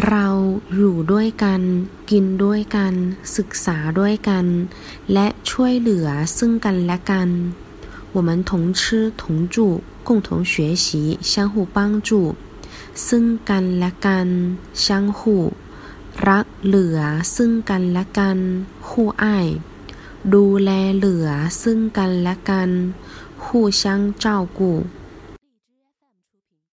เราอยู่ด้วยกัน กินด้วยกัน ศึกษาด้วยกัน และช่วยเหลือซึ่งกันและกัน我们同吃同住共同学习相互帮助ซึ่งกันและกัน相互รักเหลือซึ่งกันและกัน互爱ดูแลเหลือซึ่งกันและกัน互相照顾